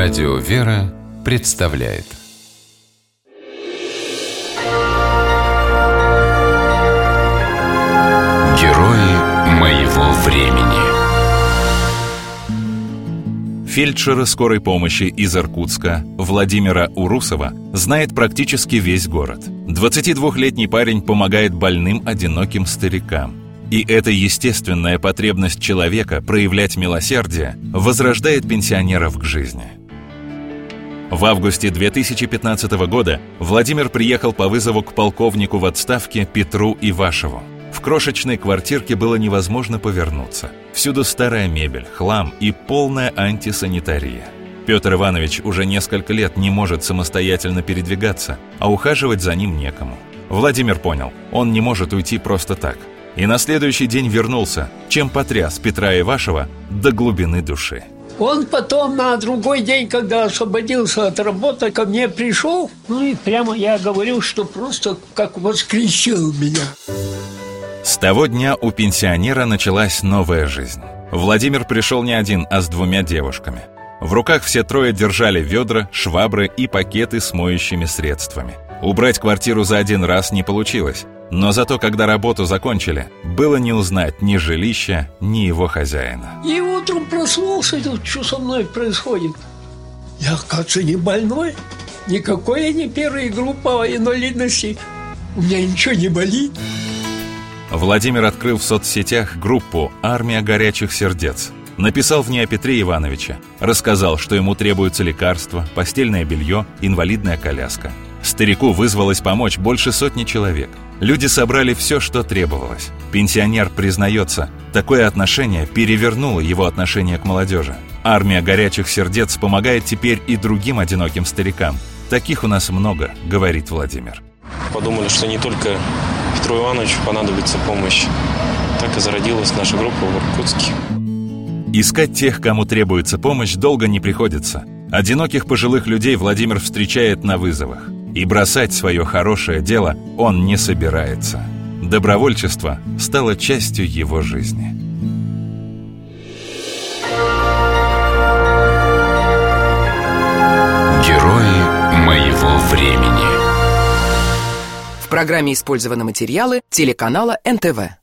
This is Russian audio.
Радио «Вера» представляет Герои моего времени Фельдшера скорой помощи из Иркутска Владимира Урусова знает практически весь город. 22-летний парень помогает больным одиноким старикам. И эта естественная потребность человека проявлять милосердие возрождает пенсионеров к жизни – в августе 2015 года Владимир приехал по вызову к полковнику в отставке Петру Ивашеву. В крошечной квартирке было невозможно повернуться. Всюду старая мебель, хлам и полная антисанитария. Петр Иванович уже несколько лет не может самостоятельно передвигаться, а ухаживать за ним некому. Владимир понял, он не может уйти просто так. И на следующий день вернулся, чем потряс Петра Ивашева до глубины души. Он потом на другой день, когда освободился от работы, ко мне пришел, ну и прямо я говорил, что просто как воскресил меня. С того дня у пенсионера началась новая жизнь. Владимир пришел не один, а с двумя девушками. В руках все трое держали ведра, швабры и пакеты с моющими средствами. Убрать квартиру за один раз не получилось. Но зато, когда работу закончили, было не узнать ни жилища, ни его хозяина. И утром проснулся, тут что со мной происходит? Я, кажется, не больной. Никакой я не первой группы инвалидности. У меня ничего не болит. Владимир открыл в соцсетях группу «Армия горячих сердец». Написал в ней о Петре Ивановиче. Рассказал, что ему требуются лекарства, постельное белье, инвалидная коляска. Старику вызвалось помочь больше сотни человек – Люди собрали все, что требовалось. Пенсионер признается, такое отношение перевернуло его отношение к молодежи. Армия горячих сердец помогает теперь и другим одиноким старикам. Таких у нас много, говорит Владимир. Подумали, что не только Петру Ивановичу понадобится помощь. Так и зародилась наша группа в Иркутске. Искать тех, кому требуется помощь, долго не приходится. Одиноких пожилых людей Владимир встречает на вызовах. И бросать свое хорошее дело он не собирается. Добровольчество стало частью его жизни. Герои моего времени В программе использованы материалы телеканала НТВ.